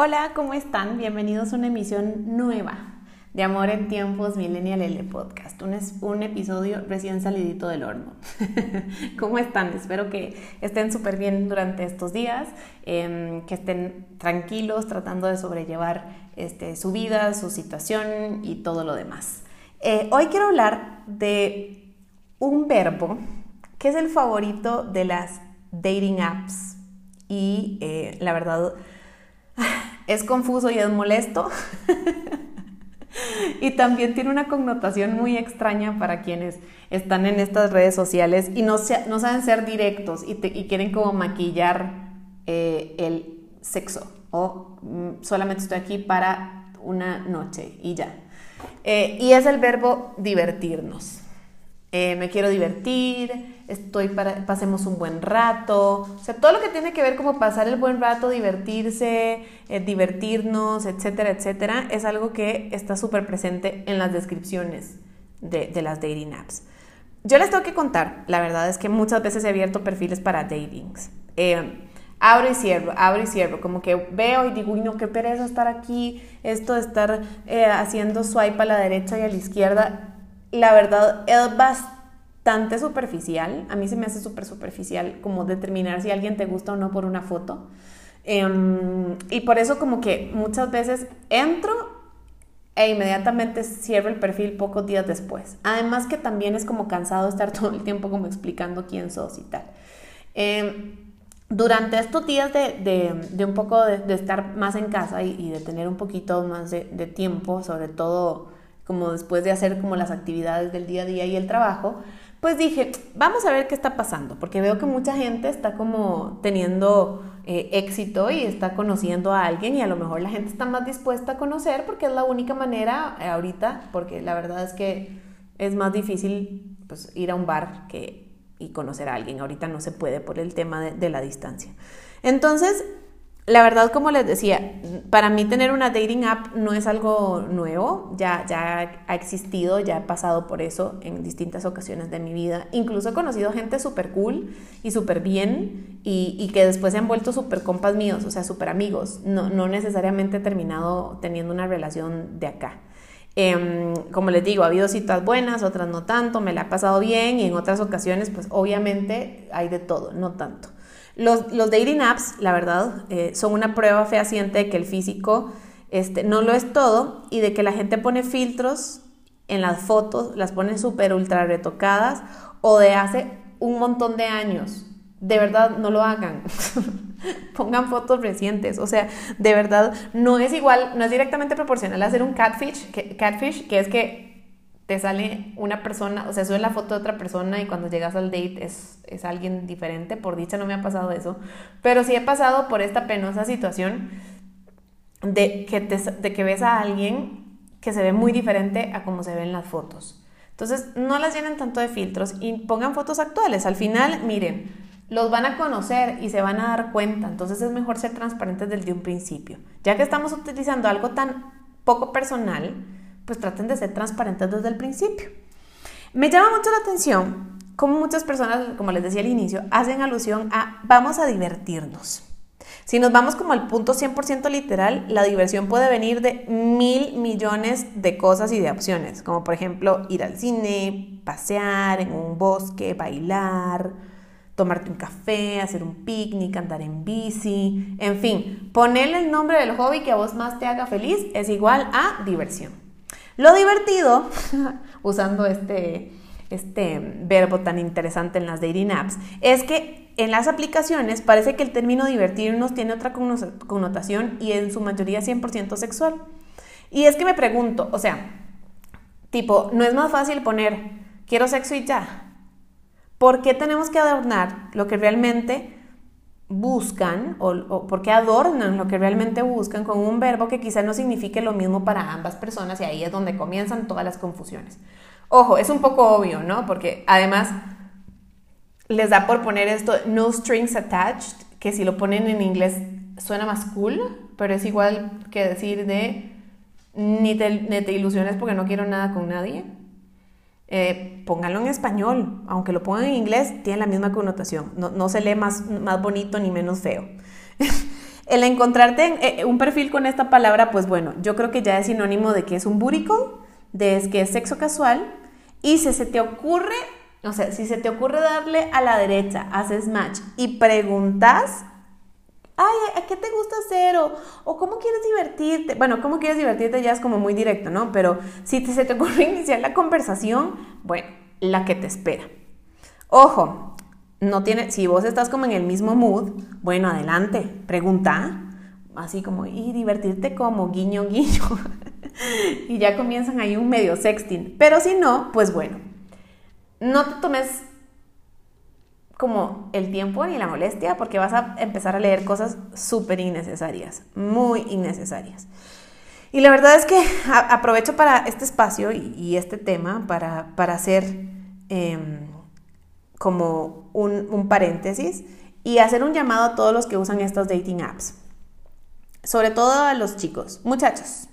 Hola, ¿cómo están? Bienvenidos a una emisión nueva de Amor en Tiempos Millennial L Podcast. Un, un episodio recién salidito del horno. ¿Cómo están? Espero que estén súper bien durante estos días, em, que estén tranquilos tratando de sobrellevar este, su vida, su situación y todo lo demás. Eh, hoy quiero hablar de un verbo que es el favorito de las dating apps y eh, la verdad es confuso y es molesto. y también tiene una connotación muy extraña para quienes están en estas redes sociales y no, no saben ser directos y, quieren como maquillar eh, el sexo o mm, solamente estoy aquí para una noche y ya. Eh, y es el verbo divertirnos. Eh, me quiero divertir, estoy para, pasemos un buen rato, o sea, todo lo que tiene que ver como pasar el buen rato, divertirse, eh, divertirnos, etcétera, etcétera, es algo que está súper presente en las descripciones de, de, las dating apps. Yo les tengo que contar, la verdad es que muchas veces he abierto perfiles para datings. Eh, abro y cierro, abro y cierro, como que veo y digo, uy, no, qué pereza estar aquí, esto de estar haciendo swipe a la derecha y a la izquierda, la verdad es bastante superficial. A mí se me hace súper superficial como determinar si alguien te gusta o no por una foto. Em, y por eso como que muchas veces entro e inmediatamente cierro el perfil pocos días después. Además que también es como cansado estar todo el tiempo como explicando quién sos y tal. Em, durante estos días de, un poco de, estar más en casa y, de tener un poquito más de, tiempo, sobre todo como después de hacer como las actividades del día a día y el trabajo, pues dije, vamos a ver qué está pasando, porque veo que mucha gente está como teniendo eh, éxito y está conociendo a alguien y a lo mejor la gente está más dispuesta a conocer porque es la única manera eh, ahorita, porque la verdad es que es más difícil pues, ir a un bar que, y conocer a alguien. Ahorita no se puede por el tema de, de la distancia. Entonces, la verdad, como les decía, para mí tener una dating app no es algo nuevo, ya, ya ha existido, ya he pasado por eso en distintas ocasiones de mi vida. Incluso he conocido gente súper cool y súper bien y, que después se han vuelto súper compas míos, o sea, súper amigos. No, no necesariamente he terminado teniendo una relación de acá. Em, como les digo, ha habido citas buenas, otras no tanto, me la ha pasado bien y en otras ocasiones, pues obviamente hay de todo, no tanto. Los, los dating apps, la verdad, eh, son una prueba fehaciente de que el físico este, no lo es todo y de que la gente pone filtros en las fotos, las pone súper ultra retocadas o de hace un montón de años. De verdad, no lo hagan. Pongan fotos recientes. O sea, de verdad, no es igual, no es directamente proporcional hacer un catfish, que, catfish, que es que te sale una persona, o sea, sube la foto de otra persona y cuando llegas al date es, es alguien diferente. Por dicha no me ha pasado eso, pero sí he pasado por esta penosa situación de que, de que ves a alguien que se ve muy diferente a como se ven las fotos. Entonces, no las llenen tanto de filtros y pongan fotos actuales. Al final, miren, los van a conocer y se van a dar cuenta. Entonces, es mejor ser transparentes desde un principio. Ya que estamos utilizando algo tan poco personal, pues traten de ser transparentes desde el principio. Me llama mucho la atención cómo muchas personas, como les decía al inicio, hacen alusión a vamos a divertirnos. Si nos vamos como al punto 100% literal, la diversión puede venir de mil millones de cosas y de opciones, como por ejemplo ir al cine, pasear en un bosque, bailar, tomarte un café, hacer un picnic, andar en bici, en fin, ponerle el nombre del hobby que a vos más te haga feliz es igual a diversión. Lo divertido, usando este, este verbo tan interesante en las dating apps, es que en las aplicaciones parece que el término divertirnos tiene otra connotación y en su mayoría 100% sexual. Y es que me pregunto, o sea, tipo, ¿no es más fácil poner quiero sexo y ya? ¿Por qué tenemos que adornar lo que realmente buscan o, porque adornan lo que realmente buscan con un verbo que quizá no signifique lo mismo para ambas personas y ahí es donde comienzan todas las confusiones. Ojo, es un poco obvio, ¿no? Porque además les da por poner esto no strings attached, que si lo ponen en inglés suena más cool, pero es igual que decir de ni te, ni te ilusiones porque no quiero nada con nadie. Eh, pónganlo en español, aunque lo pongan en inglés, tiene la misma connotación, no, se lee más, más bonito ni menos feo. el encontrarte eh, un perfil con esta palabra, pues bueno, yo creo que ya es sinónimo de que es un burico, de que es sexo casual, y si se te ocurre, o sea, si se te ocurre darle a la derecha, haces match y preguntas, ay, ¿a qué te gusta hacer? O, cómo quieres divertirte. Bueno, cómo quieres divertirte ya es como muy directo, ¿no? Pero si se te ocurre iniciar la conversación, bueno, la que te espera. Ojo, no tiene, si vos estás como en el mismo mood, bueno, adelante, pregunta, así como, y divertirte como guiño, guiño. y ya comienzan ahí un medio sexting. Pero si no, pues bueno, no te tomes como el tiempo ni la molestia porque vas a empezar a leer cosas súper innecesarias, muy innecesarias. Y la verdad es que aprovecho para este espacio y, este tema para, hacer em, como un, paréntesis y hacer un llamado a todos los que usan estos dating apps. Sobre todo a los chicos. Muchachos,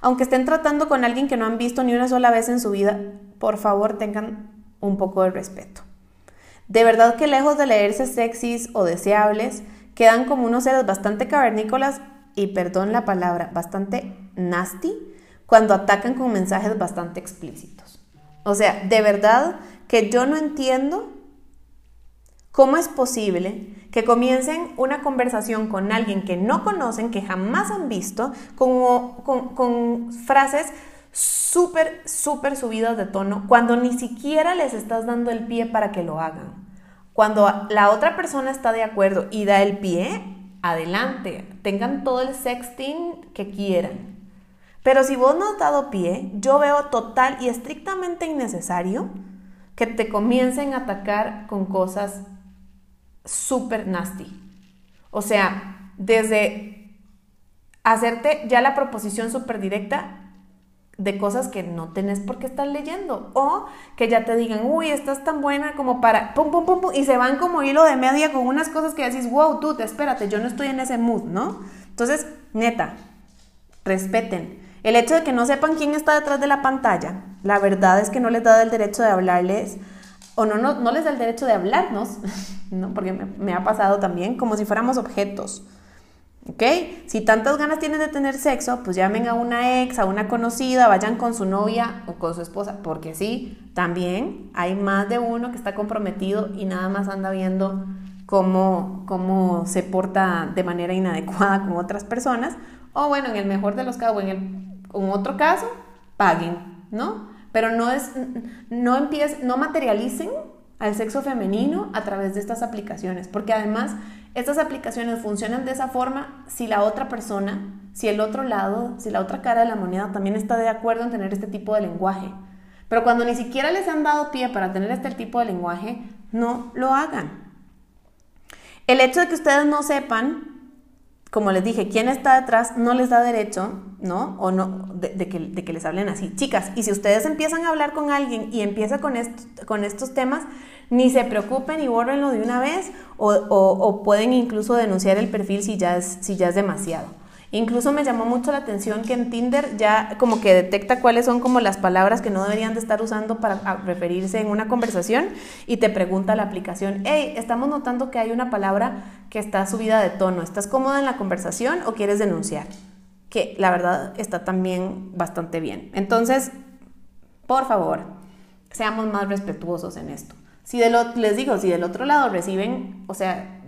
aunque estén tratando con alguien que no han visto ni una sola vez en su vida, por favor tengan un poco de respeto. De verdad que lejos de leerse sexys o deseables, quedan como unos seres bastante cavernícolas y, perdón la palabra, bastante nasty cuando atacan con mensajes bastante explícitos. O sea, de verdad que yo no entiendo cómo es posible que comiencen una conversación con alguien que no conocen, que jamás han visto, con, con, con frases súper, súper subidas de tono cuando ni siquiera les estás dando el pie para que lo hagan. Cuando la otra persona está de acuerdo y da el pie, adelante, tengan todo el sexting que quieran. Pero si vos no has dado pie, yo veo total y estrictamente innecesario que te comiencen a atacar con cosas súper nasty. O sea, desde hacerte ya la proposición súper directa de cosas que no tenés por qué estar leyendo. O que ya te digan, uy, estás tan buena como para, pum, pum, pum, pum, y se van como hilo de media con unas cosas que decís, wow, tú, te espérate, yo no estoy en ese mood, ¿no? Entonces, neta, respeten. El hecho de que no sepan quién está detrás de la pantalla, la verdad es que no les da el derecho de hablarles, o no, no, no les da el derecho de hablarnos, ¿no? porque me, me ha pasado también, como si fuéramos objetos. ¿Ok? Si tantas ganas tienen de tener sexo, pues llamen a una ex, a una conocida, vayan con su novia o con su esposa, porque sí, también hay más de uno que está comprometido y nada más anda viendo cómo, cómo se porta de manera inadecuada con otras personas, o bueno, en el mejor de los casos, o en, el, otro caso, paguen, ¿no? Pero no es, no empiecen, no materialicen al sexo femenino a través de estas aplicaciones, porque además estas aplicaciones funcionan de esa forma si la otra persona, si el otro lado, si la otra cara de la moneda también está de acuerdo en tener este tipo de lenguaje. Pero cuando ni siquiera les han dado pie para tener este tipo de lenguaje, no lo hagan. El hecho de que ustedes no sepan, como les dije, quién está detrás, no les da derecho, ¿no? O no, de, que, les hablen así. Chicas, y si ustedes empiezan a hablar con alguien y empieza con, con estos temas, ni se preocupen y bórrenlo de una vez o, pueden incluso denunciar el perfil si ya, es, si ya es demasiado. Incluso me llamó mucho la atención que en Tinder ya como que detecta cuáles son como las palabras que no deberían de estar usando para referirse en una conversación y te pregunta la aplicación, hey, estamos notando que hay una palabra que está subida de tono, ¿estás cómoda en la conversación o quieres denunciar? Que la verdad está también bastante bien. Entonces, por favor, seamos más respetuosos en esto. Si les digo, si del otro lado reciben, o sea,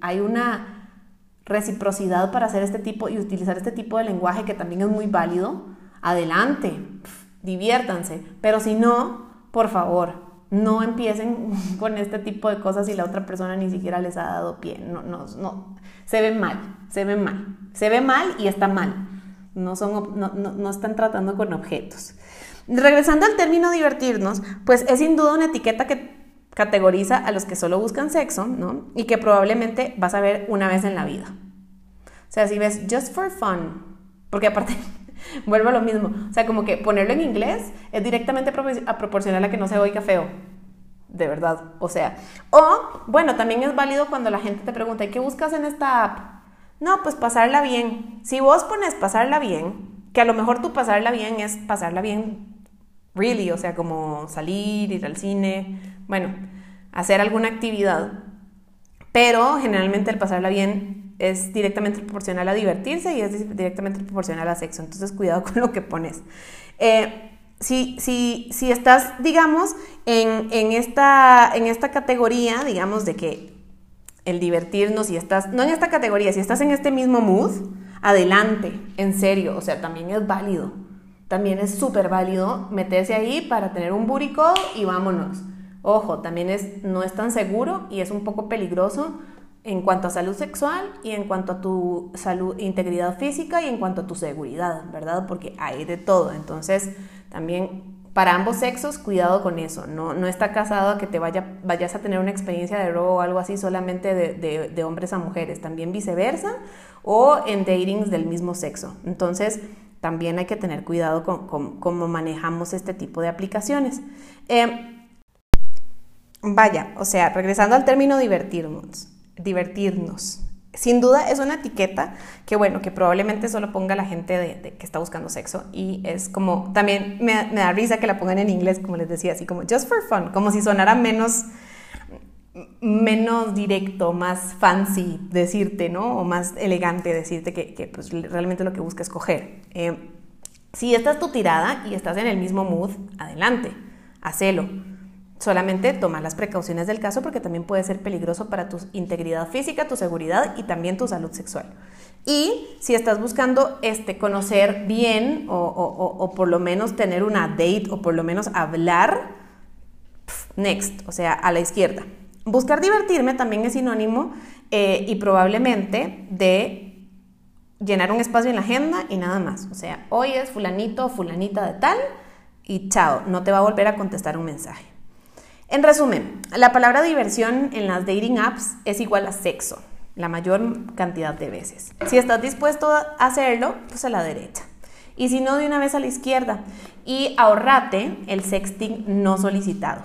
hay una reciprocidad para hacer este tipo y utilizar este tipo de lenguaje que también es muy válido, adelante, diviértanse. Pero si no, por favor, no empiecen con este tipo de cosas si la otra persona ni siquiera les ha dado pie. No, no, no. Se ve mal, se ve mal. Se ve mal y está mal. No, son, no, no están tratando con objetos. Regresando al término divertirnos, pues es sin duda una etiqueta que categoriza a los que solo buscan sexo, ¿no? Y que probablemente vas a ver una vez en la vida. O sea, si ves just for fun, porque aparte, vuelvo a lo mismo, o sea, como que ponerlo en inglés es directamente a proporcional a que no se oiga feo, de verdad, o sea, o bueno, también es válido cuando la gente te pregunta, ¿y qué buscas en esta app? No, pues pasarla bien. Si vos pones pasarla bien, que a lo mejor tú pasarla bien es pasarla bien really, o sea, como salir, ir al cine, bueno, hacer alguna actividad. Pero generalmente el pasarla bien es directamente proporcional a divertirse y es directamente proporcional a sexo. Entonces, cuidado con lo que pones. Eh, si, si, si, estás, digamos, en, en, esta, en esta categoría, digamos, de que el divertirnos, y estás, no en esta categoría, si estás en este mismo mood, adelante, en serio, o sea, también es válido. También es súper válido meterse ahí para tener un burico y vámonos. Ojo, también es, no es tan seguro y es un poco peligroso en cuanto a salud sexual y en cuanto a tu salud, integridad física y en cuanto a tu seguridad, ¿verdad? Porque hay de todo. Entonces, también para ambos sexos, cuidado con eso. No, no está casado a que te vaya, vayas a tener una experiencia de robo o algo así solamente de, de, hombres a mujeres, también viceversa, o en datings del mismo sexo. Entonces, también hay que tener cuidado con, cómo manejamos este tipo de aplicaciones. Eh, vaya, o sea, regresando al término divertirnos, divertirnos. Sin duda es una etiqueta que, bueno, que probablemente solo ponga la gente de, que está buscando sexo y es como, también me, da risa que la pongan en inglés, como les decía, así como just for fun, como si sonara menos, menos directo, más fancy decirte, ¿no? O más elegante decirte que, que pues, realmente lo que busca es coger. Eh, si esta es tu tirada y estás en el mismo mood, adelante, hacelo Solamente toma las precauciones del caso porque también puede ser peligroso para tu integridad física, tu seguridad y también tu salud sexual. Y si estás buscando este, conocer bien o, por lo menos tener una date o por lo menos hablar, next, o sea, a la izquierda. Buscar divertirme también es sinónimo eh, y probablemente de llenar un espacio en la agenda y nada más. O sea, hoy es fulanito fulanita de tal y chao, no te va a volver a contestar un mensaje. En resumen, la palabra diversión en las dating apps es igual a sexo, la mayor cantidad de veces. Si estás dispuesto a hacerlo, pues a la derecha. Y si no, de una vez a la izquierda. Y ahorrate el sexting no solicitado.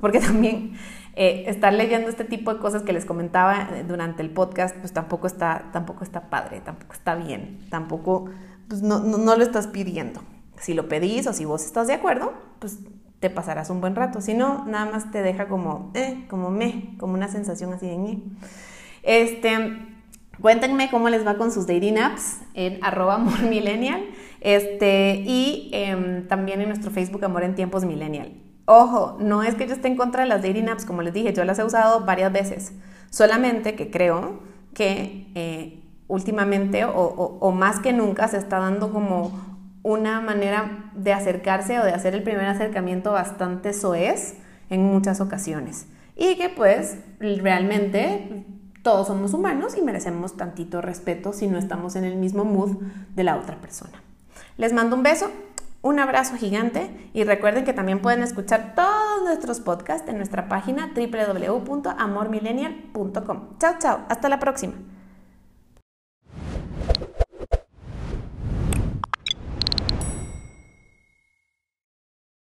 Porque también eh, estar leyendo este tipo de cosas que les comentaba eh, durante el podcast, pues tampoco está, tampoco está padre, tampoco está bien, tampoco, pues no, no lo estás pidiendo. Si lo pedís o si vos estás de acuerdo, pues te pasarás un buen rato. Si no, nada más te deja como, eh, como me, como una sensación así de mí. Este, cuéntenme cómo les va con sus dating apps en arroba millennial este, y em, también en nuestro Facebook Amor en Tiempos Millennial. Ojo, no es que yo esté en contra de las dating apps, como les dije, yo las he usado varias veces, solamente que creo que eh, últimamente o, o más que nunca se está dando como una manera de acercarse o de hacer el primer acercamiento bastante soez en muchas ocasiones. Y que pues realmente todos somos humanos y merecemos tantito respeto si no estamos en el mismo mood de la otra persona. Les mando un beso, un abrazo gigante y recuerden que también pueden escuchar todos nuestros podcasts en nuestra página www.amormillennial.com. Chao, chao, hasta la próxima.